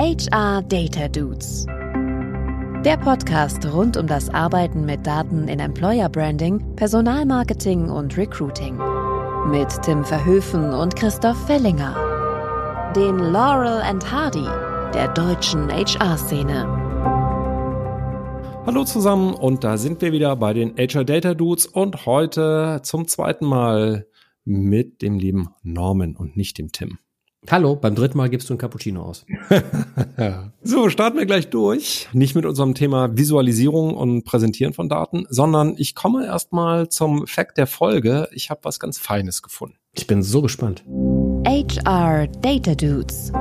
HR Data Dudes. Der Podcast rund um das Arbeiten mit Daten in Employer Branding, Personalmarketing und Recruiting. Mit Tim Verhöfen und Christoph Fellinger. Den Laurel and Hardy der deutschen HR-Szene. Hallo zusammen und da sind wir wieder bei den HR Data Dudes und heute zum zweiten Mal mit dem lieben Norman und nicht dem Tim. Hallo, beim dritten Mal gibst du ein Cappuccino aus. so, starten wir gleich durch. Nicht mit unserem Thema Visualisierung und Präsentieren von Daten, sondern ich komme erstmal zum Fact der Folge. Ich habe was ganz Feines gefunden. Ich bin so gespannt. HR Data Dudes.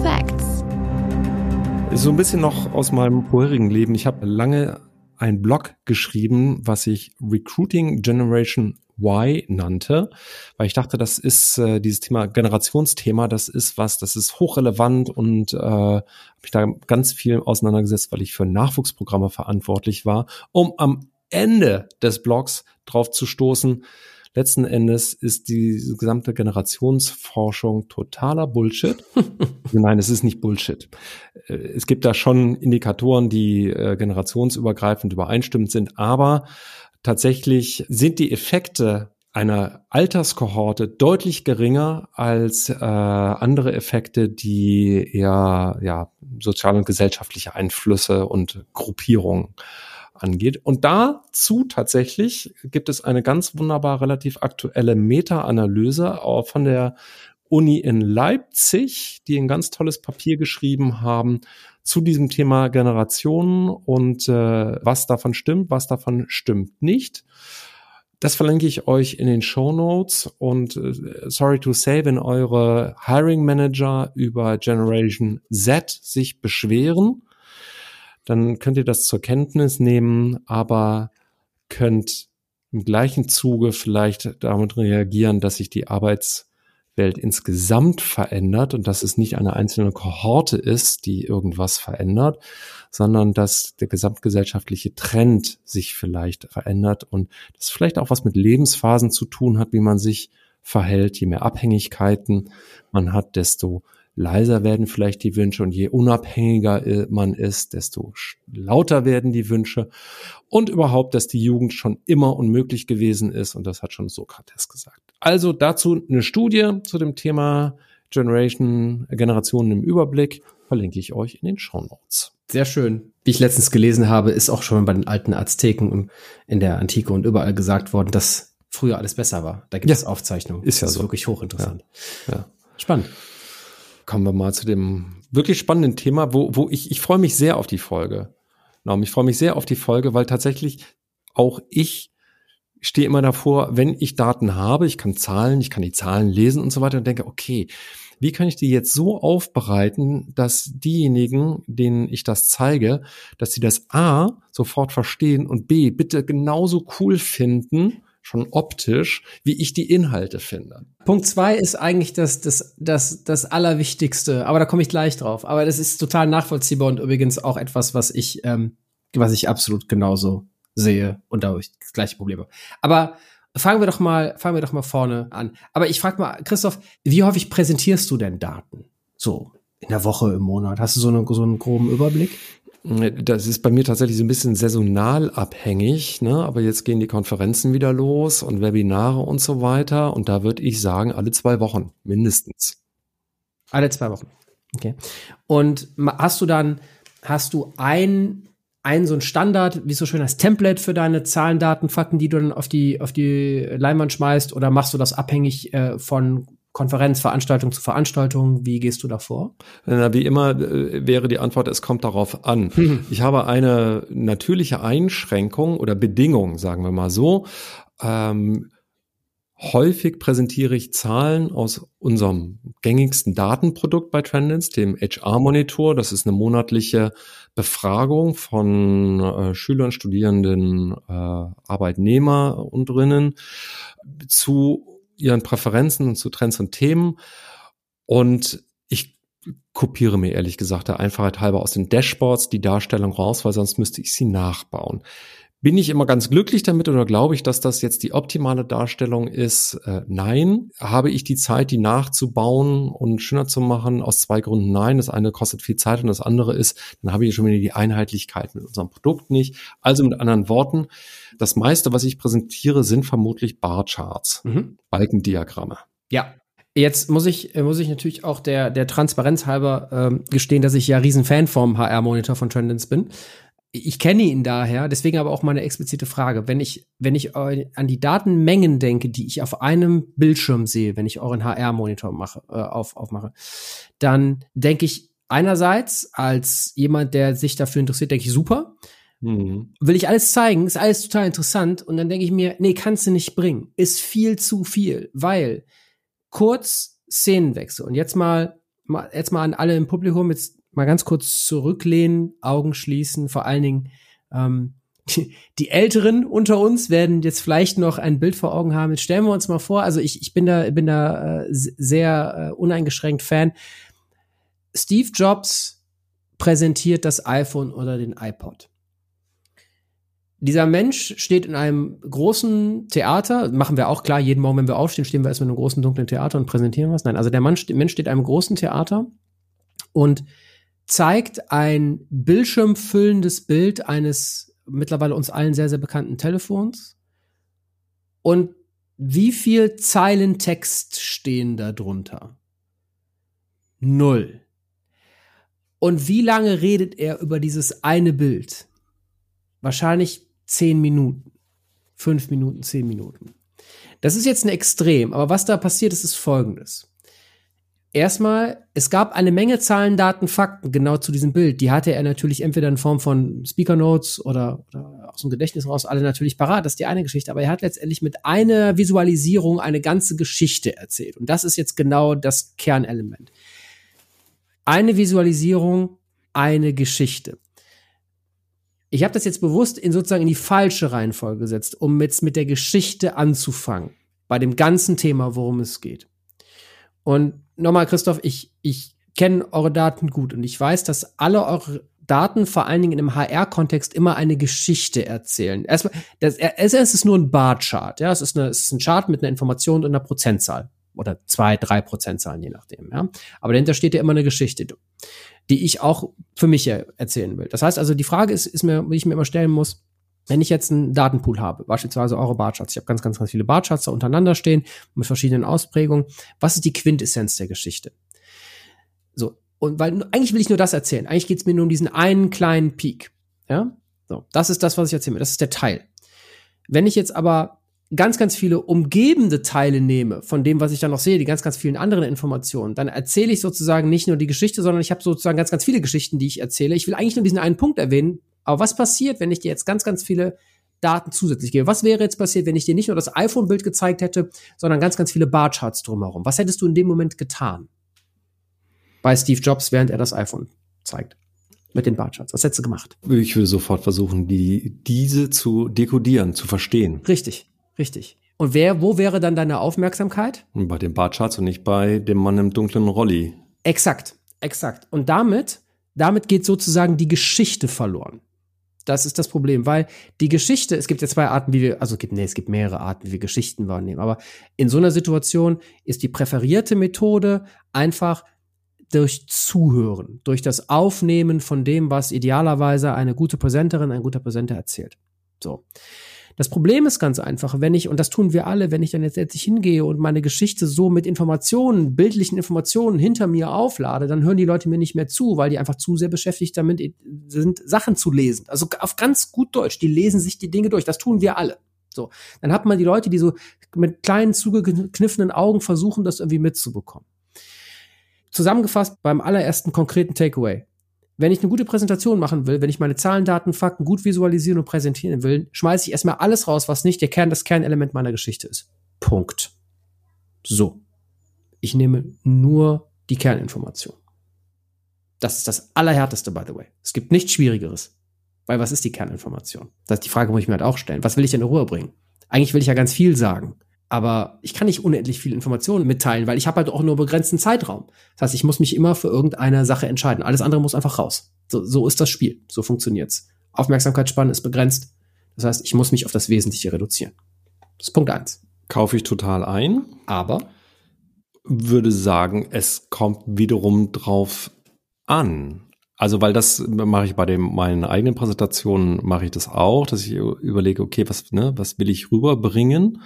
Facts. So ein bisschen noch aus meinem vorherigen Leben. Ich habe lange einen Blog geschrieben, was ich Recruiting Generation Y nannte, weil ich dachte, das ist äh, dieses Thema Generationsthema, das ist was, das ist hochrelevant und äh, habe mich da ganz viel auseinandergesetzt, weil ich für Nachwuchsprogramme verantwortlich war, um am Ende des Blogs drauf zu stoßen. Letzten Endes ist die gesamte Generationsforschung totaler Bullshit. Nein, es ist nicht Bullshit. Äh, es gibt da schon Indikatoren, die äh, generationsübergreifend übereinstimmend sind, aber tatsächlich sind die Effekte einer Alterskohorte deutlich geringer als äh, andere Effekte, die eher ja, soziale und gesellschaftliche Einflüsse und Gruppierungen angeht. Und dazu tatsächlich gibt es eine ganz wunderbar relativ aktuelle Meta-Analyse von der Uni in Leipzig, die ein ganz tolles Papier geschrieben haben zu diesem Thema Generationen und äh, was davon stimmt, was davon stimmt nicht. Das verlinke ich euch in den Show Notes und äh, sorry to say, wenn eure Hiring Manager über Generation Z sich beschweren, dann könnt ihr das zur Kenntnis nehmen, aber könnt im gleichen Zuge vielleicht damit reagieren, dass sich die Arbeits Welt insgesamt verändert und dass es nicht eine einzelne Kohorte ist, die irgendwas verändert, sondern dass der gesamtgesellschaftliche Trend sich vielleicht verändert und das vielleicht auch was mit Lebensphasen zu tun hat, wie man sich verhält. Je mehr Abhängigkeiten man hat, desto leiser werden vielleicht die Wünsche und je unabhängiger äh, man ist, desto lauter werden die Wünsche und überhaupt, dass die Jugend schon immer unmöglich gewesen ist und das hat schon Sokrates gesagt. Also dazu eine Studie zu dem Thema Generation, Generationen im Überblick verlinke ich euch in den Show Notes. Sehr schön. Wie ich letztens gelesen habe, ist auch schon bei den alten Azteken in der Antike und überall gesagt worden, dass früher alles besser war. Da gibt ja. es Aufzeichnungen. Ist ja das ist so. wirklich hochinteressant. Ja. ja. Spannend kommen wir mal zu dem wirklich spannenden Thema, wo, wo ich, ich freue mich sehr auf die Folge. Genau, ich freue mich sehr auf die Folge, weil tatsächlich auch ich stehe immer davor, wenn ich Daten habe, ich kann Zahlen, ich kann die Zahlen lesen und so weiter und denke, okay, wie kann ich die jetzt so aufbereiten, dass diejenigen, denen ich das zeige, dass sie das A sofort verstehen und B bitte genauso cool finden, schon optisch, wie ich die Inhalte finde. Punkt zwei ist eigentlich das, das, das, das Allerwichtigste, aber da komme ich gleich drauf. Aber das ist total nachvollziehbar und übrigens auch etwas, was ich, ähm, was ich absolut genauso sehe und da habe ich das gleiche Problem. Aber fangen wir doch mal, fangen wir doch mal vorne an. Aber ich frage mal, Christoph, wie häufig präsentierst du denn Daten? So in der Woche, im Monat? Hast du so, eine, so einen groben Überblick? Das ist bei mir tatsächlich so ein bisschen saisonal abhängig, ne? aber jetzt gehen die Konferenzen wieder los und Webinare und so weiter und da würde ich sagen, alle zwei Wochen mindestens. Alle zwei Wochen. Okay. Und hast du dann, hast du ein, ein so ein Standard, wie so schön als Template für deine Zahlen, Daten, Fakten, die du dann auf die, auf die Leinwand schmeißt oder machst du das abhängig äh, von Konferenz, Veranstaltung zu Veranstaltung? Wie gehst du da vor? Na, wie immer äh, wäre die Antwort, es kommt darauf an. Mhm. Ich habe eine natürliche Einschränkung oder Bedingung, sagen wir mal so. Ähm, häufig präsentiere ich Zahlen aus unserem gängigsten Datenprodukt bei Trendins, dem HR-Monitor. Das ist eine monatliche Befragung von äh, Schülern, Studierenden, äh, Arbeitnehmer und drinnen zu ihren Präferenzen und zu Trends und Themen. Und ich kopiere mir ehrlich gesagt der Einfachheit halber aus den Dashboards die Darstellung raus, weil sonst müsste ich sie nachbauen. Bin ich immer ganz glücklich damit oder glaube ich, dass das jetzt die optimale Darstellung ist? Äh, nein. Habe ich die Zeit, die nachzubauen und schöner zu machen? Aus zwei Gründen nein. Das eine kostet viel Zeit und das andere ist, dann habe ich schon wieder die Einheitlichkeit mit unserem Produkt nicht. Also mit anderen Worten, das meiste, was ich präsentiere, sind vermutlich Barcharts, mhm. Balkendiagramme. Ja, Jetzt muss ich, muss ich natürlich auch der, der Transparenz halber ähm, gestehen, dass ich ja riesen Fan vom HR-Monitor von Trendens bin ich kenne ihn daher, deswegen aber auch meine explizite Frage. Wenn ich, wenn ich an die Datenmengen denke, die ich auf einem Bildschirm sehe, wenn ich euren HR-Monitor mache, äh, auf, aufmache, dann denke ich einerseits als jemand, der sich dafür interessiert, denke ich super. Mhm. Will ich alles zeigen, ist alles total interessant. Und dann denke ich mir, nee, kannst du nicht bringen. Ist viel zu viel, weil kurz Szenenwechsel. Und jetzt mal, mal jetzt mal an alle im Publikum, jetzt mal ganz kurz zurücklehnen, Augen schließen, vor allen Dingen ähm, die, die Älteren unter uns werden jetzt vielleicht noch ein Bild vor Augen haben. Jetzt stellen wir uns mal vor, also ich, ich bin da, bin da äh, sehr äh, uneingeschränkt Fan. Steve Jobs präsentiert das iPhone oder den iPod. Dieser Mensch steht in einem großen Theater, machen wir auch klar, jeden Morgen, wenn wir aufstehen, stehen wir erstmal in einem großen dunklen Theater und präsentieren was. Nein, also der Mensch, Mensch steht in einem großen Theater und zeigt ein bildschirmfüllendes Bild eines mittlerweile uns allen sehr, sehr bekannten Telefons. Und wie viel Zeilen Text stehen da drunter? Null. Und wie lange redet er über dieses eine Bild? Wahrscheinlich zehn Minuten. Fünf Minuten, zehn Minuten. Das ist jetzt ein Extrem, aber was da passiert ist, ist folgendes. Erstmal, es gab eine Menge Zahlen, Daten, Fakten genau zu diesem Bild. Die hatte er natürlich entweder in Form von Speaker Notes oder, oder aus dem Gedächtnis raus alle natürlich parat. Das ist die eine Geschichte. Aber er hat letztendlich mit einer Visualisierung eine ganze Geschichte erzählt. Und das ist jetzt genau das Kernelement. Eine Visualisierung, eine Geschichte. Ich habe das jetzt bewusst in sozusagen in die falsche Reihenfolge gesetzt, um jetzt mit der Geschichte anzufangen. Bei dem ganzen Thema, worum es geht. Und nochmal, Christoph, ich, ich kenne eure Daten gut und ich weiß, dass alle eure Daten vor allen Dingen im HR-Kontext immer eine Geschichte erzählen. Erstmal, das, es ist nur ein Bar-Chart, ja, es ist, eine, es ist ein Chart mit einer Information und einer Prozentzahl oder zwei, drei Prozentzahlen, je nachdem, ja. Aber dahinter steht ja immer eine Geschichte, die ich auch für mich erzählen will. Das heißt also, die Frage ist, ist mir, wie ich mir immer stellen muss, wenn ich jetzt einen Datenpool habe, beispielsweise eure Barcharts, ich habe ganz, ganz, ganz viele Barcharts da untereinander stehen mit verschiedenen Ausprägungen. Was ist die Quintessenz der Geschichte? So, und weil eigentlich will ich nur das erzählen. Eigentlich geht es mir nur um diesen einen kleinen Peak. Ja, so, das ist das, was ich erzähle. Das ist der Teil. Wenn ich jetzt aber ganz, ganz viele umgebende Teile nehme von dem, was ich dann noch sehe, die ganz, ganz vielen anderen Informationen, dann erzähle ich sozusagen nicht nur die Geschichte, sondern ich habe sozusagen ganz, ganz viele Geschichten, die ich erzähle. Ich will eigentlich nur diesen einen Punkt erwähnen, aber was passiert, wenn ich dir jetzt ganz, ganz viele Daten zusätzlich gebe? Was wäre jetzt passiert, wenn ich dir nicht nur das iPhone-Bild gezeigt hätte, sondern ganz, ganz viele Barcharts drumherum? Was hättest du in dem Moment getan? Bei Steve Jobs, während er das iPhone zeigt. Mit den Barcharts. Was hättest du gemacht? Ich würde sofort versuchen, die, diese zu dekodieren, zu verstehen. Richtig, richtig. Und wer, wo wäre dann deine Aufmerksamkeit? Bei den Barcharts und nicht bei dem Mann im dunklen Rolli. Exakt, exakt. Und damit, damit geht sozusagen die Geschichte verloren. Das ist das Problem, weil die Geschichte, es gibt ja zwei Arten, wie wir, also gibt, nee, es gibt mehrere Arten, wie wir Geschichten wahrnehmen, aber in so einer Situation ist die präferierte Methode einfach durch Zuhören, durch das Aufnehmen von dem, was idealerweise eine gute Präsenterin, ein guter Präsenter erzählt. So. Das Problem ist ganz einfach, wenn ich, und das tun wir alle, wenn ich dann jetzt letztlich hingehe und meine Geschichte so mit Informationen, bildlichen Informationen hinter mir auflade, dann hören die Leute mir nicht mehr zu, weil die einfach zu sehr beschäftigt damit sind, Sachen zu lesen. Also auf ganz gut Deutsch, die lesen sich die Dinge durch. Das tun wir alle. So. Dann hat man die Leute, die so mit kleinen, zugekniffenen Augen versuchen, das irgendwie mitzubekommen. Zusammengefasst beim allerersten konkreten Takeaway. Wenn ich eine gute Präsentation machen will, wenn ich meine Zahlen, Daten, Fakten gut visualisieren und präsentieren will, schmeiße ich erstmal alles raus, was nicht der Kern, das Kernelement meiner Geschichte ist. Punkt. So. Ich nehme nur die Kerninformation. Das ist das Allerhärteste, by the way. Es gibt nichts Schwierigeres. Weil was ist die Kerninformation? Das ist die Frage, muss ich mir halt auch stellen. Was will ich denn in Ruhe bringen? Eigentlich will ich ja ganz viel sagen. Aber ich kann nicht unendlich viele Informationen mitteilen, weil ich habe halt auch nur begrenzten Zeitraum. Das heißt, ich muss mich immer für irgendeine Sache entscheiden. Alles andere muss einfach raus. So, so ist das Spiel. So funktioniert's. Aufmerksamkeitsspanne ist begrenzt. Das heißt, ich muss mich auf das Wesentliche reduzieren. Das ist Punkt eins. Kaufe ich total ein. Aber würde sagen, es kommt wiederum drauf an. Also, weil das mache ich bei den, meinen eigenen Präsentationen, mache ich das auch, dass ich überlege, okay, was, ne, was will ich rüberbringen?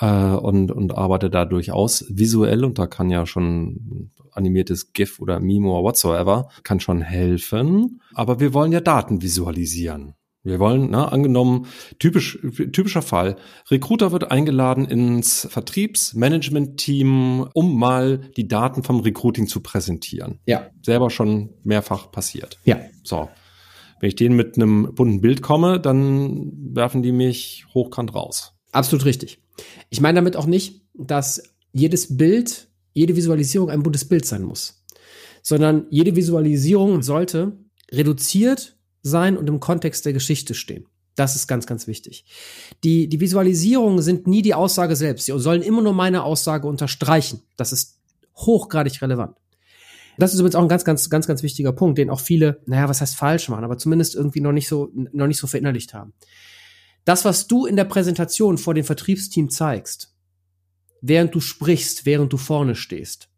Äh, und, und arbeite da durchaus visuell und da kann ja schon animiertes GIF oder Meme oder whatsoever, kann schon helfen. Aber wir wollen ja Daten visualisieren. Wir wollen, ne, angenommen, typisch, typischer Fall, Recruiter wird eingeladen ins Vertriebsmanagement-Team, um mal die Daten vom Recruiting zu präsentieren. Ja. Selber schon mehrfach passiert. Ja. So. Wenn ich denen mit einem bunten Bild komme, dann werfen die mich hochkant raus. Absolut richtig. Ich meine damit auch nicht, dass jedes Bild, jede Visualisierung ein buntes Bild sein muss, sondern jede Visualisierung sollte reduziert sein und im Kontext der Geschichte stehen. Das ist ganz, ganz wichtig. Die, die Visualisierungen sind nie die Aussage selbst. Sie sollen immer nur meine Aussage unterstreichen. Das ist hochgradig relevant. Das ist übrigens auch ein ganz, ganz, ganz, ganz wichtiger Punkt, den auch viele, naja, was heißt falsch machen, aber zumindest irgendwie noch nicht so, noch nicht so verinnerlicht haben. Das, was du in der Präsentation vor dem Vertriebsteam zeigst, während du sprichst, während du vorne stehst,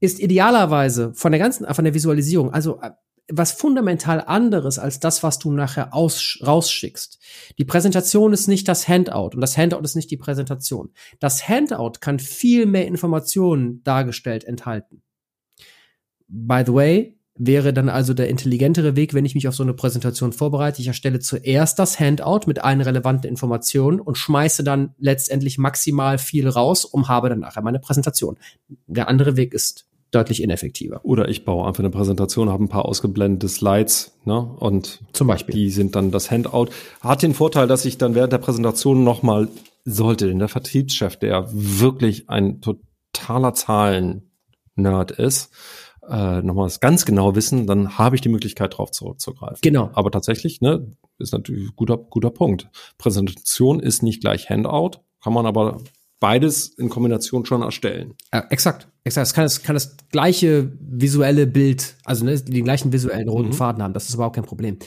ist idealerweise von der ganzen, von der Visualisierung, also äh, was fundamental anderes als das, was du nachher aus, rausschickst. Die Präsentation ist nicht das Handout und das Handout ist nicht die Präsentation. Das Handout kann viel mehr Informationen dargestellt enthalten. By the way, wäre dann also der intelligentere Weg, wenn ich mich auf so eine Präsentation vorbereite. Ich erstelle zuerst das Handout mit allen relevanten Informationen und schmeiße dann letztendlich maximal viel raus und habe dann nachher meine Präsentation. Der andere Weg ist deutlich ineffektiver. Oder ich baue einfach eine Präsentation, habe ein paar ausgeblendete Slides, ne? Und zum Beispiel. Die sind dann das Handout. Hat den Vorteil, dass ich dann während der Präsentation nochmal sollte, denn der Vertriebschef, der wirklich ein totaler Zahlen-Nerd ist, äh, nochmal das ganz genau wissen, dann habe ich die Möglichkeit, darauf zurückzugreifen. Genau. Aber tatsächlich, ne, ist natürlich ein guter, guter Punkt. Präsentation ist nicht gleich Handout, kann man aber beides in Kombination schon erstellen. Äh, exakt, exakt. Es kann das, kann das gleiche visuelle Bild, also ne, den gleichen visuellen roten mhm. Faden haben. Das ist überhaupt kein Problem.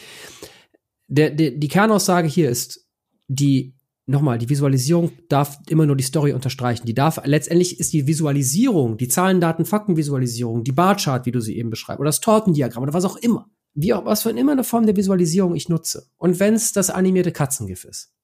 Der, der, die Kernaussage hier ist, die nochmal, die Visualisierung darf immer nur die Story unterstreichen. Die darf, letztendlich ist die Visualisierung, die Zahlen, Daten, Fakten Visualisierung, die Barchart, wie du sie eben beschreibst, oder das Tortendiagramm oder was auch immer. Wie auch, was für immer eine Form der Visualisierung ich nutze. Und wenn es das animierte Katzengif ist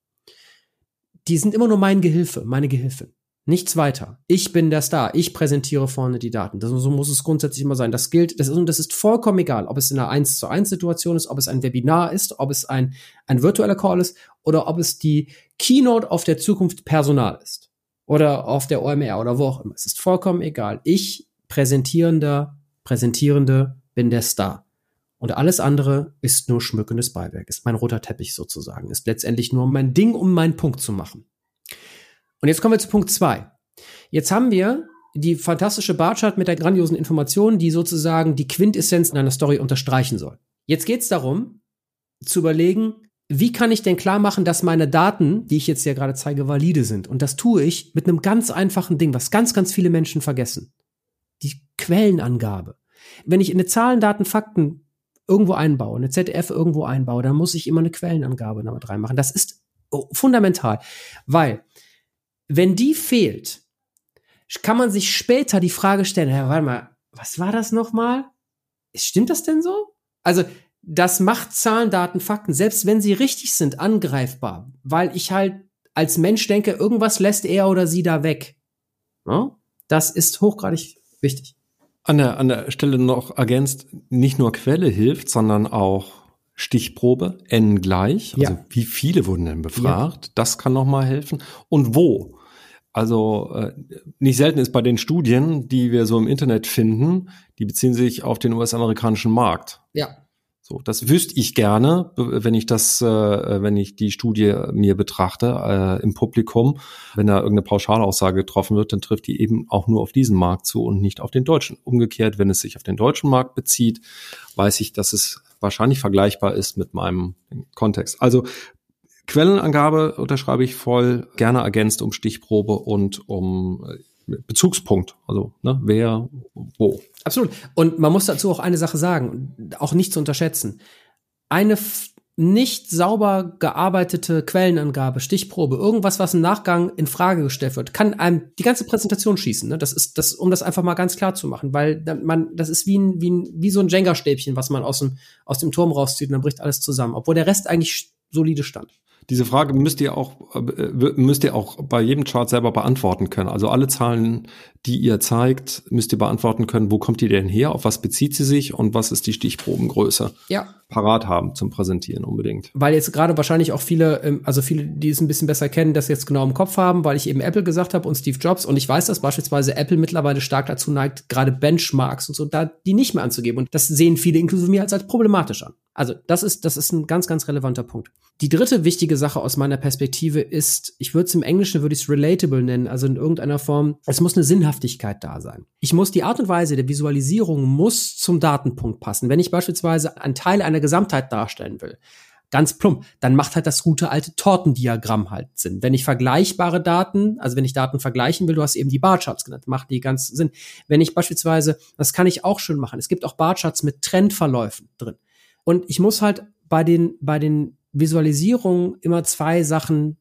die sind immer nur mein Gehilfe, meine Gehilfin. Nichts weiter. Ich bin der Star. Ich präsentiere vorne die Daten. Das, so muss es grundsätzlich immer sein. Das gilt, das ist, das ist vollkommen egal, ob es in einer 1 zu 1 Situation ist, ob es ein Webinar ist, ob es ein, ein virtueller Call ist oder ob es die Keynote auf der Zukunft Personal ist. Oder auf der OMR oder wo auch immer. Es ist vollkommen egal. Ich, Präsentierender, Präsentierende, bin der Star. Und alles andere ist nur schmückendes Beiwerk, ist mein roter Teppich sozusagen, ist letztendlich nur mein Ding, um meinen Punkt zu machen. Und jetzt kommen wir zu Punkt zwei. Jetzt haben wir die fantastische Barchart mit der grandiosen Information, die sozusagen die Quintessenz in einer Story unterstreichen soll. Jetzt geht es darum, zu überlegen, wie kann ich denn klar machen, dass meine Daten, die ich jetzt hier gerade zeige, valide sind? Und das tue ich mit einem ganz einfachen Ding, was ganz, ganz viele Menschen vergessen. Die Quellenangabe. Wenn ich in eine Zahlen, Daten, Fakten irgendwo einbaue, eine ZDF irgendwo einbaue, dann muss ich immer eine Quellenangabe damit reinmachen. Das ist fundamental, weil wenn die fehlt, kann man sich später die Frage stellen, Herr, warte mal, was war das nochmal? Stimmt das denn so? Also, das macht Zahlen, Daten, Fakten, selbst wenn sie richtig sind, angreifbar, weil ich halt als Mensch denke, irgendwas lässt er oder sie da weg. Ja? Das ist hochgradig wichtig. An der, an der Stelle noch ergänzt, nicht nur Quelle hilft, sondern auch Stichprobe, n gleich. Also ja. wie viele wurden denn befragt? Ja. Das kann nochmal helfen. Und wo? Also äh, nicht selten ist bei den Studien, die wir so im Internet finden, die beziehen sich auf den US-amerikanischen Markt. Ja. So, das wüsste ich gerne, wenn ich das, äh, wenn ich die Studie mir betrachte äh, im Publikum. Wenn da irgendeine Pauschalaussage getroffen wird, dann trifft die eben auch nur auf diesen Markt zu und nicht auf den deutschen. Umgekehrt, wenn es sich auf den deutschen Markt bezieht, weiß ich, dass es wahrscheinlich vergleichbar ist mit meinem Kontext. Also Quellenangabe unterschreibe ich voll, gerne ergänzt um Stichprobe und um äh, Bezugspunkt. Also, ne, wer, wo. Absolut. Und man muss dazu auch eine Sache sagen, auch nicht zu unterschätzen. Eine nicht sauber gearbeitete Quellenangabe, Stichprobe, irgendwas, was im Nachgang in Frage gestellt wird, kann einem die ganze Präsentation schießen. Ne? Das ist das, um das einfach mal ganz klar zu machen, weil man, das ist wie ein, wie ein, wie so ein Jenga-Stäbchen, was man aus dem aus dem Turm rauszieht und dann bricht alles zusammen, obwohl der Rest eigentlich solide stand. Diese Frage müsst ihr auch, äh, müsst ihr auch bei jedem Chart selber beantworten können. Also alle Zahlen, die ihr zeigt, müsst ihr beantworten können, wo kommt die denn her, auf was bezieht sie sich und was ist die Stichprobengröße. Ja. Parat haben zum Präsentieren unbedingt. Weil jetzt gerade wahrscheinlich auch viele, ähm, also viele, die es ein bisschen besser kennen, das jetzt genau im Kopf haben, weil ich eben Apple gesagt habe und Steve Jobs und ich weiß, dass beispielsweise Apple mittlerweile stark dazu neigt, gerade Benchmarks und so, da die nicht mehr anzugeben. Und das sehen viele inklusive mir als, als problematisch an. Also das ist, das ist ein ganz, ganz relevanter Punkt. Die dritte wichtige Sache aus meiner Perspektive ist, ich würde es im Englischen würde ich es relatable nennen, also in irgendeiner Form, es muss eine Sinnhaftigkeit da sein. Ich muss die Art und Weise der Visualisierung muss zum Datenpunkt passen. Wenn ich beispielsweise einen Teil einer Gesamtheit darstellen will, ganz plump, dann macht halt das gute alte Tortendiagramm halt Sinn. Wenn ich vergleichbare Daten, also wenn ich Daten vergleichen will, du hast eben die Barcharts genannt, macht die ganz Sinn. Wenn ich beispielsweise, das kann ich auch schön machen, es gibt auch Barcharts mit Trendverläufen drin. Und ich muss halt bei den, bei den Visualisierungen immer zwei Sachen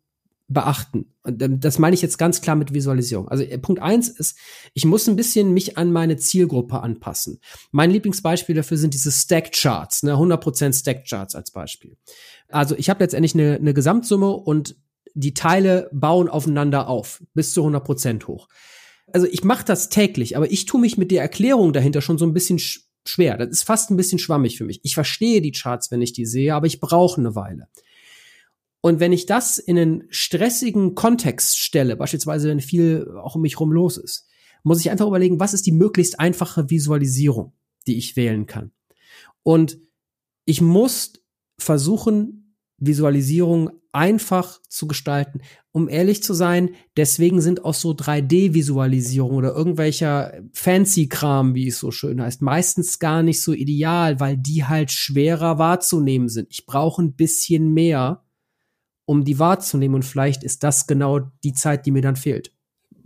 beachten. Und das meine ich jetzt ganz klar mit Visualisierung. Also äh, Punkt eins ist, ich muss ein bisschen mich an meine Zielgruppe anpassen. Mein Lieblingsbeispiel dafür sind diese Stack Charts, ne, 100% Stack Charts als Beispiel. Also ich habe letztendlich eine, eine Gesamtsumme und die Teile bauen aufeinander auf, bis zu 100% hoch. Also ich mache das täglich, aber ich tue mich mit der Erklärung dahinter schon so ein bisschen schwer. Das ist fast ein bisschen schwammig für mich. Ich verstehe die Charts, wenn ich die sehe, aber ich brauche eine Weile. Und wenn ich das in einen stressigen Kontext stelle, beispielsweise wenn viel auch um mich rum los ist, muss ich einfach überlegen, was ist die möglichst einfache Visualisierung, die ich wählen kann. Und ich muss versuchen, Visualisierung einfach zu gestalten. Um ehrlich zu sein, deswegen sind auch so 3D-Visualisierung oder irgendwelcher Fancy-Kram, wie es so schön heißt, meistens gar nicht so ideal, weil die halt schwerer wahrzunehmen sind. Ich brauche ein bisschen mehr, um die wahrzunehmen und vielleicht ist das genau die Zeit, die mir dann fehlt.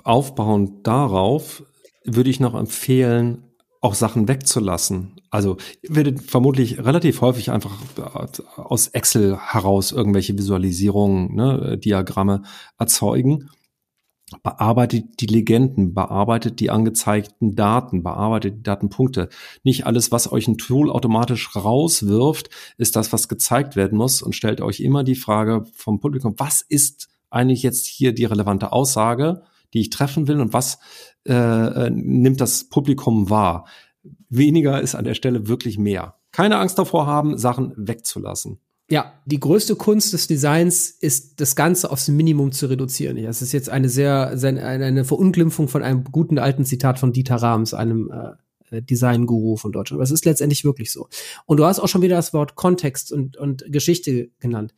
Aufbauend darauf würde ich noch empfehlen, auch Sachen wegzulassen. Also ihr werdet vermutlich relativ häufig einfach aus Excel heraus irgendwelche Visualisierungen, ne, Diagramme erzeugen. Bearbeitet die Legenden, bearbeitet die angezeigten Daten, bearbeitet die Datenpunkte. Nicht alles, was euch ein Tool automatisch rauswirft, ist das, was gezeigt werden muss und stellt euch immer die Frage vom Publikum, was ist eigentlich jetzt hier die relevante Aussage, die ich treffen will und was äh, äh, nimmt das Publikum wahr. Weniger ist an der Stelle wirklich mehr. Keine Angst davor haben, Sachen wegzulassen. Ja, die größte Kunst des Designs ist, das Ganze aufs Minimum zu reduzieren. Das ist jetzt eine sehr, eine Verunglimpfung von einem guten alten Zitat von Dieter Rahms, einem äh, Design-Guru von Deutschland. Aber es ist letztendlich wirklich so. Und du hast auch schon wieder das Wort Kontext und, und Geschichte genannt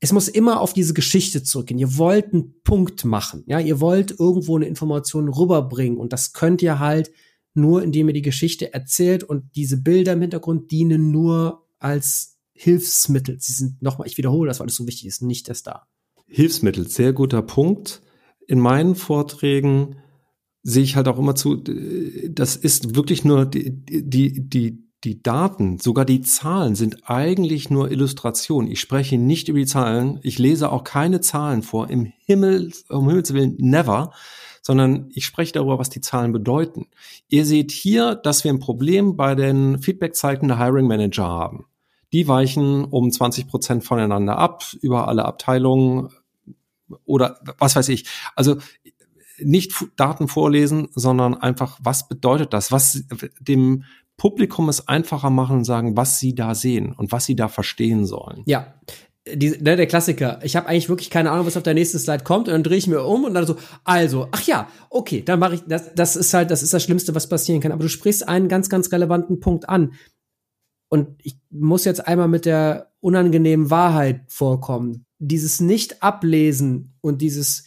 es muss immer auf diese Geschichte zurückgehen. Ihr wollt einen Punkt machen, ja, ihr wollt irgendwo eine Information rüberbringen und das könnt ihr halt nur, indem ihr die Geschichte erzählt und diese Bilder im Hintergrund dienen nur als Hilfsmittel. Sie sind nochmal, ich wiederhole das, weil es so wichtig ist, nicht das da. Hilfsmittel, sehr guter Punkt. In meinen Vorträgen sehe ich halt auch immer zu, das ist wirklich nur die, die, die, die Daten, sogar die Zahlen sind eigentlich nur Illustrationen. Ich spreche nicht über die Zahlen. Ich lese auch keine Zahlen vor. Im Himmel, um Himmels Willen, never. Sondern ich spreche darüber, was die Zahlen bedeuten. Ihr seht hier, dass wir ein Problem bei den Feedback-Zeiten der Hiring Manager haben. Die weichen um 20 Prozent voneinander ab, über alle Abteilungen oder was weiß ich. Also nicht Daten vorlesen, sondern einfach, was bedeutet das? Was dem Publikum es einfacher machen und sagen, was sie da sehen und was sie da verstehen sollen. Ja. Die, ne, der Klassiker. Ich habe eigentlich wirklich keine Ahnung, was auf der nächsten Slide kommt und dann drehe ich mir um und dann so, also, ach ja, okay, dann mache ich das. Das ist halt, das ist das Schlimmste, was passieren kann. Aber du sprichst einen ganz, ganz relevanten Punkt an. Und ich muss jetzt einmal mit der unangenehmen Wahrheit vorkommen. Dieses Nicht-Ablesen und dieses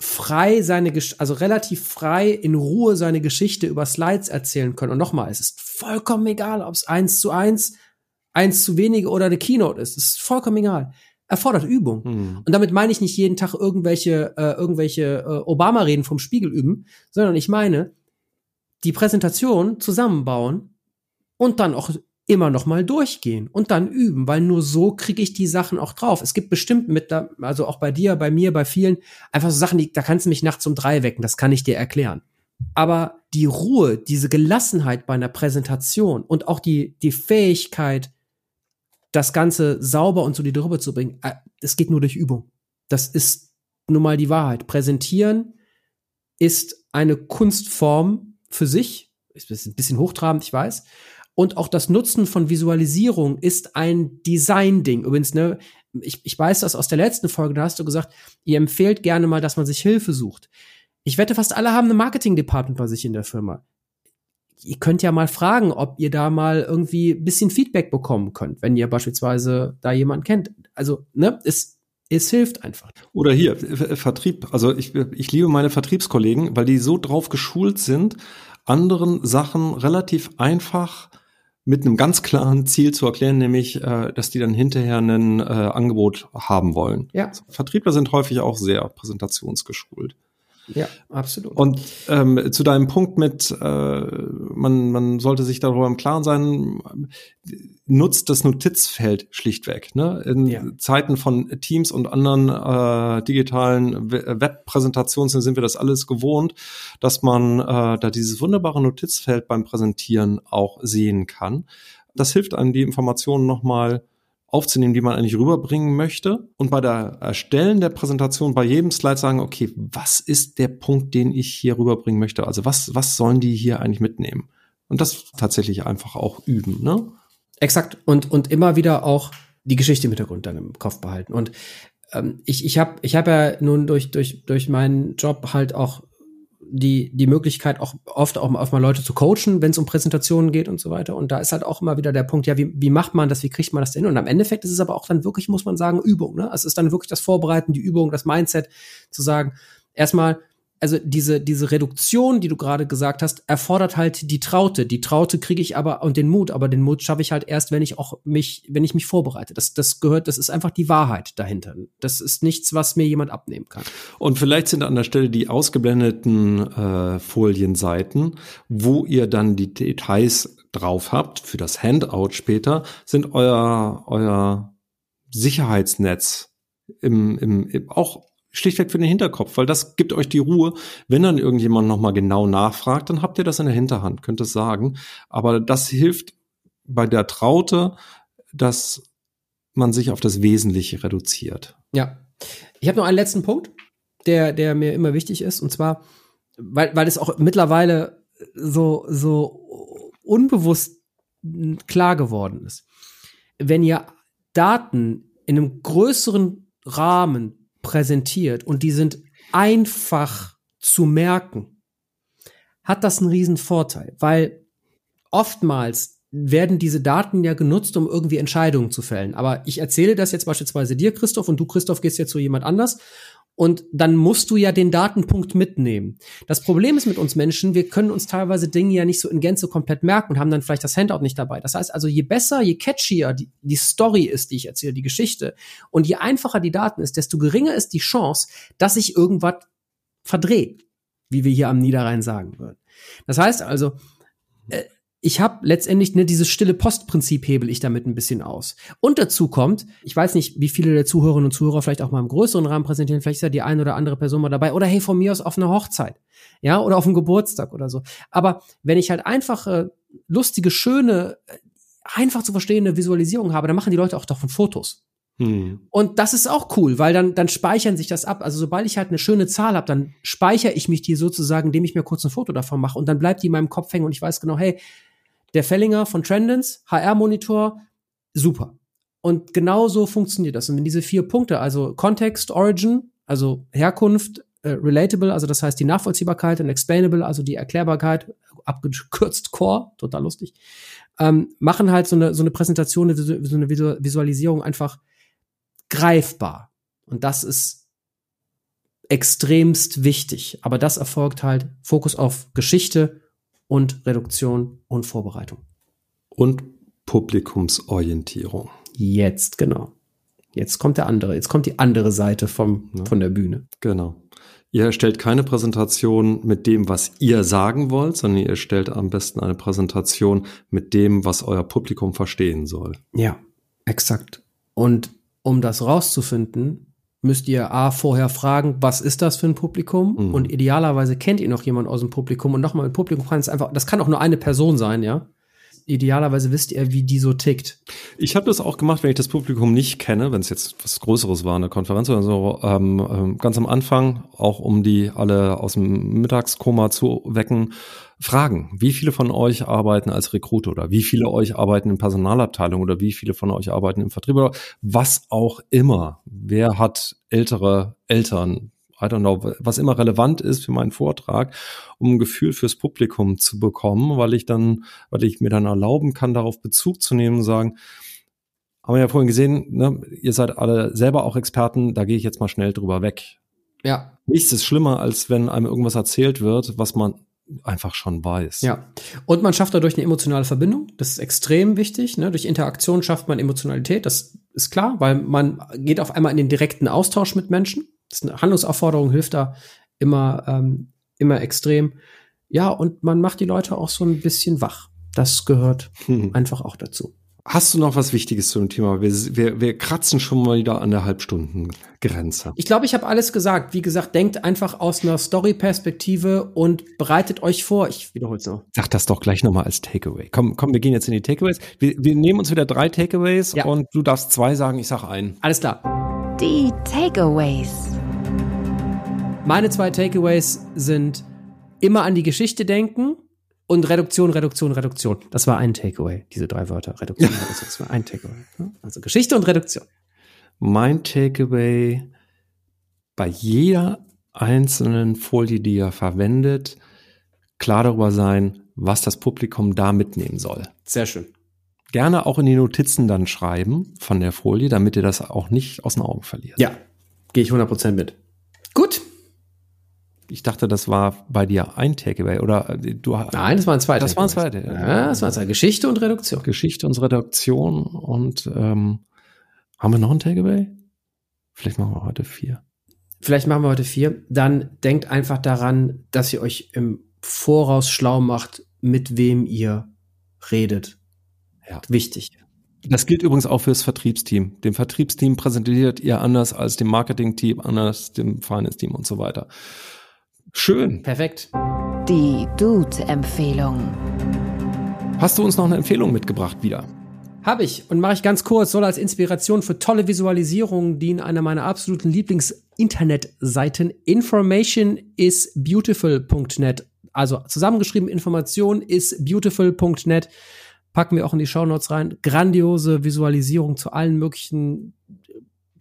frei seine, also relativ frei in Ruhe seine Geschichte über Slides erzählen können. Und nochmal, es ist vollkommen egal, ob es eins zu eins, eins zu wenige oder eine Keynote ist. Es ist vollkommen egal. Erfordert Übung. Hm. Und damit meine ich nicht jeden Tag irgendwelche, äh, irgendwelche äh, Obama-Reden vom Spiegel üben, sondern ich meine, die Präsentation zusammenbauen und dann auch immer noch mal durchgehen und dann üben, weil nur so kriege ich die Sachen auch drauf. Es gibt bestimmt mit, da, also auch bei dir, bei mir, bei vielen, einfach so Sachen, die, da kannst du mich nachts um drei wecken, das kann ich dir erklären. Aber die Ruhe, diese Gelassenheit bei einer Präsentation und auch die, die Fähigkeit, das Ganze sauber und solide rüberzubringen, es äh, geht nur durch Übung. Das ist nun mal die Wahrheit. Präsentieren ist eine Kunstform für sich. Ist ein bisschen hochtrabend, ich weiß. Und auch das Nutzen von Visualisierung ist ein Design-Ding. Übrigens, ne, ich, ich weiß das aus der letzten Folge, da hast du gesagt, ihr empfehlt gerne mal, dass man sich Hilfe sucht. Ich wette, fast alle haben ein Marketing-Department bei sich in der Firma. Ihr könnt ja mal fragen, ob ihr da mal irgendwie ein bisschen Feedback bekommen könnt, wenn ihr beispielsweise da jemanden kennt. Also, ne, es, es hilft einfach. Oder hier, Vertrieb. Also ich, ich liebe meine Vertriebskollegen, weil die so drauf geschult sind, anderen Sachen relativ einfach mit einem ganz klaren Ziel zu erklären, nämlich, äh, dass die dann hinterher ein äh, Angebot haben wollen. Ja. Vertriebler sind häufig auch sehr präsentationsgeschult. Ja, absolut. Und ähm, zu deinem Punkt mit, äh, man, man sollte sich darüber im Klaren sein, nutzt das Notizfeld schlichtweg. Ne? In ja. Zeiten von Teams und anderen äh, digitalen Webpräsentationen sind wir das alles gewohnt, dass man äh, da dieses wunderbare Notizfeld beim Präsentieren auch sehen kann. Das hilft einem, die Informationen nochmal aufzunehmen, die man eigentlich rüberbringen möchte. Und bei der Erstellen der Präsentation bei jedem Slide sagen, okay, was ist der Punkt, den ich hier rüberbringen möchte? Also was, was sollen die hier eigentlich mitnehmen? Und das tatsächlich einfach auch üben, ne? Exakt. Und, und immer wieder auch die Geschichte im Hintergrund dann im Kopf behalten. Und ähm, ich, ich habe ich hab ja nun durch, durch, durch meinen Job halt auch die, die Möglichkeit, auch oft auch, auch mal Leute zu coachen, wenn es um Präsentationen geht und so weiter. Und da ist halt auch immer wieder der Punkt, ja, wie, wie macht man das, wie kriegt man das denn hin? Und am Endeffekt ist es aber auch dann wirklich, muss man sagen, Übung. Ne? Es ist dann wirklich das Vorbereiten, die Übung, das Mindset, zu sagen, erstmal, also diese, diese Reduktion, die du gerade gesagt hast, erfordert halt die Traute. Die Traute kriege ich aber und den Mut, aber den Mut schaffe ich halt erst, wenn ich auch mich, wenn ich mich vorbereite. Das, das gehört, das ist einfach die Wahrheit dahinter. Das ist nichts, was mir jemand abnehmen kann. Und vielleicht sind an der Stelle die ausgeblendeten äh, Folienseiten, wo ihr dann die Details drauf habt für das Handout später, sind euer, euer Sicherheitsnetz im, im, im auch schlichtweg für den Hinterkopf, weil das gibt euch die Ruhe. Wenn dann irgendjemand nochmal genau nachfragt, dann habt ihr das in der Hinterhand, könnt es sagen. Aber das hilft bei der Traute, dass man sich auf das Wesentliche reduziert. Ja. Ich habe noch einen letzten Punkt, der, der mir immer wichtig ist, und zwar, weil, weil es auch mittlerweile so, so unbewusst klar geworden ist. Wenn ihr Daten in einem größeren Rahmen präsentiert und die sind einfach zu merken, hat das einen riesen Vorteil, weil oftmals werden diese Daten ja genutzt, um irgendwie Entscheidungen zu fällen. Aber ich erzähle das jetzt beispielsweise dir, Christoph, und du, Christoph, gehst jetzt zu jemand anders und dann musst du ja den Datenpunkt mitnehmen. Das Problem ist mit uns Menschen, wir können uns teilweise Dinge ja nicht so in Gänze komplett merken und haben dann vielleicht das Handout nicht dabei. Das heißt also, je besser, je catchier die, die Story ist, die ich erzähle, die Geschichte, und je einfacher die Daten ist, desto geringer ist die Chance, dass sich irgendwas verdreht, wie wir hier am Niederrhein sagen würden. Das heißt also, äh, ich habe letztendlich ne, dieses stille Postprinzip hebel ich damit ein bisschen aus. Und dazu kommt, ich weiß nicht, wie viele der Zuhörerinnen und Zuhörer vielleicht auch mal im größeren Rahmen präsentieren, vielleicht ist ja die eine oder andere Person mal dabei oder hey, von mir aus auf einer Hochzeit, ja, oder auf einem Geburtstag oder so. Aber wenn ich halt einfache, lustige, schöne, einfach zu verstehende Visualisierung habe, dann machen die Leute auch davon Fotos. Hm. Und das ist auch cool, weil dann, dann speichern sich das ab. Also sobald ich halt eine schöne Zahl habe, dann speichere ich mich die sozusagen, indem ich mir kurz ein Foto davon mache und dann bleibt die in meinem Kopf hängen und ich weiß genau, hey, der Fellinger von Trendens, HR-Monitor, super. Und genau so funktioniert das. Und wenn diese vier Punkte, also Kontext, Origin, also Herkunft, äh, Relatable, also das heißt die Nachvollziehbarkeit und Explainable, also die Erklärbarkeit, abgekürzt Core, total lustig, ähm, machen halt so eine, so eine Präsentation, so eine Visualisierung einfach greifbar. Und das ist extremst wichtig. Aber das erfolgt halt Fokus auf Geschichte und Reduktion und Vorbereitung. Und Publikumsorientierung. Jetzt, genau. Jetzt kommt der andere, jetzt kommt die andere Seite vom, ja. von der Bühne. Genau. Ihr erstellt keine Präsentation mit dem, was ihr sagen wollt, sondern ihr erstellt am besten eine Präsentation mit dem, was euer Publikum verstehen soll. Ja, exakt. Und um das rauszufinden, müsst ihr A vorher fragen, was ist das für ein Publikum? Mhm. Und idealerweise kennt ihr noch jemanden aus dem Publikum. Und nochmal, ein Publikum kann es einfach, das kann auch nur eine Person sein, ja idealerweise wisst ihr, wie die so tickt. Ich habe das auch gemacht, wenn ich das Publikum nicht kenne, wenn es jetzt was Größeres war, eine Konferenz oder so, ähm, ähm, ganz am Anfang, auch um die alle aus dem Mittagskoma zu wecken, fragen, wie viele von euch arbeiten als Rekrute oder wie viele euch arbeiten in Personalabteilung oder wie viele von euch arbeiten im Vertrieb oder was auch immer. Wer hat ältere Eltern? I don't know, was immer relevant ist für meinen Vortrag, um ein Gefühl fürs Publikum zu bekommen, weil ich dann, weil ich mir dann erlauben kann, darauf Bezug zu nehmen und sagen, haben wir ja vorhin gesehen, ne, ihr seid alle selber auch Experten, da gehe ich jetzt mal schnell drüber weg. Ja. Nichts ist schlimmer, als wenn einem irgendwas erzählt wird, was man einfach schon weiß. Ja. Und man schafft dadurch eine emotionale Verbindung. Das ist extrem wichtig. Ne? Durch Interaktion schafft man Emotionalität. Das ist klar, weil man geht auf einmal in den direkten Austausch mit Menschen. Das ist eine Handlungsaufforderung, hilft da immer, ähm, immer extrem. Ja, und man macht die Leute auch so ein bisschen wach. Das gehört hm. einfach auch dazu. Hast du noch was Wichtiges zu dem Thema? Wir, wir, wir kratzen schon mal wieder an der Halbstundengrenze. Ich glaube, ich habe alles gesagt. Wie gesagt, denkt einfach aus einer Story-Perspektive und bereitet euch vor. Ich wiederhole es noch. Sag das doch gleich nochmal als Takeaway. Komm, komm, wir gehen jetzt in die Takeaways. Wir, wir nehmen uns wieder drei Takeaways ja. und du darfst zwei sagen, ich sag einen. Alles klar. Die Takeaways. Meine zwei Takeaways sind immer an die Geschichte denken und Reduktion, Reduktion, Reduktion. Das war ein Takeaway, diese drei Wörter. Reduktion, Reduktion. Das war ein Takeaway. Also Geschichte und Reduktion. Mein Takeaway bei jeder einzelnen Folie, die ihr verwendet, klar darüber sein, was das Publikum da mitnehmen soll. Sehr schön gerne auch in die Notizen dann schreiben von der Folie, damit ihr das auch nicht aus den Augen verliert. Ja, gehe ich 100% mit. Gut. Ich dachte, das war bei dir ein Takeaway oder äh, du Nein, das waren zwei. Das waren zwei. Ja, ja, das waren zwei. Geschichte und Reduktion. Geschichte und Reduktion und ähm, haben wir noch ein Takeaway? Vielleicht machen wir heute vier. Vielleicht machen wir heute vier. Dann denkt einfach daran, dass ihr euch im Voraus schlau macht, mit wem ihr redet ja. Wichtig. Das gilt übrigens auch fürs Vertriebsteam. Dem Vertriebsteam präsentiert ihr anders als dem Marketingteam, anders dem Finance-Team und so weiter. Schön. Perfekt. Die Dude-Empfehlung. Hast du uns noch eine Empfehlung mitgebracht wieder? Habe ich und mache ich ganz kurz, soll als Inspiration für tolle Visualisierungen dienen einer meiner absoluten Lieblings-Internetseiten informationisbeautiful.net. Also zusammengeschrieben Information ist beautiful.net packen wir auch in die Shownotes rein. Grandiose Visualisierung zu allen möglichen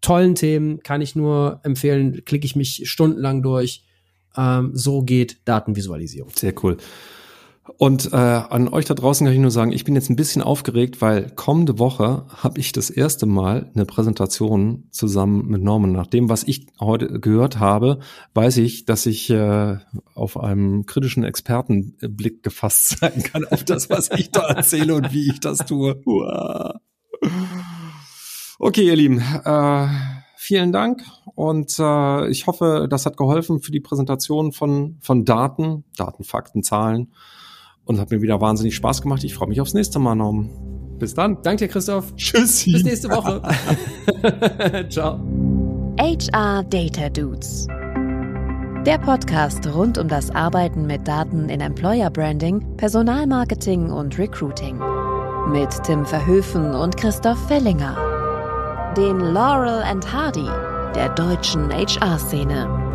tollen Themen, kann ich nur empfehlen, klicke ich mich stundenlang durch. Ähm, so geht Datenvisualisierung. Sehr cool. Und äh, an euch da draußen kann ich nur sagen, ich bin jetzt ein bisschen aufgeregt, weil kommende Woche habe ich das erste Mal eine Präsentation zusammen mit Norman. Nach dem, was ich heute gehört habe, weiß ich, dass ich äh, auf einem kritischen Expertenblick gefasst sein kann auf das, was ich da erzähle und wie ich das tue. Okay, ihr Lieben. Äh, vielen Dank und äh, ich hoffe, das hat geholfen für die Präsentation von, von Daten, Daten, Fakten, Zahlen und hat mir wieder wahnsinnig Spaß gemacht. Ich freue mich aufs nächste Mal, Norm. Bis dann. Danke dir, Christoph. Tschüssi. Bis nächste Woche. Ciao. HR Data Dudes. Der Podcast rund um das Arbeiten mit Daten in Employer Branding, Personalmarketing und Recruiting. Mit Tim Verhöfen und Christoph Fellinger. Den Laurel and Hardy der deutschen HR-Szene.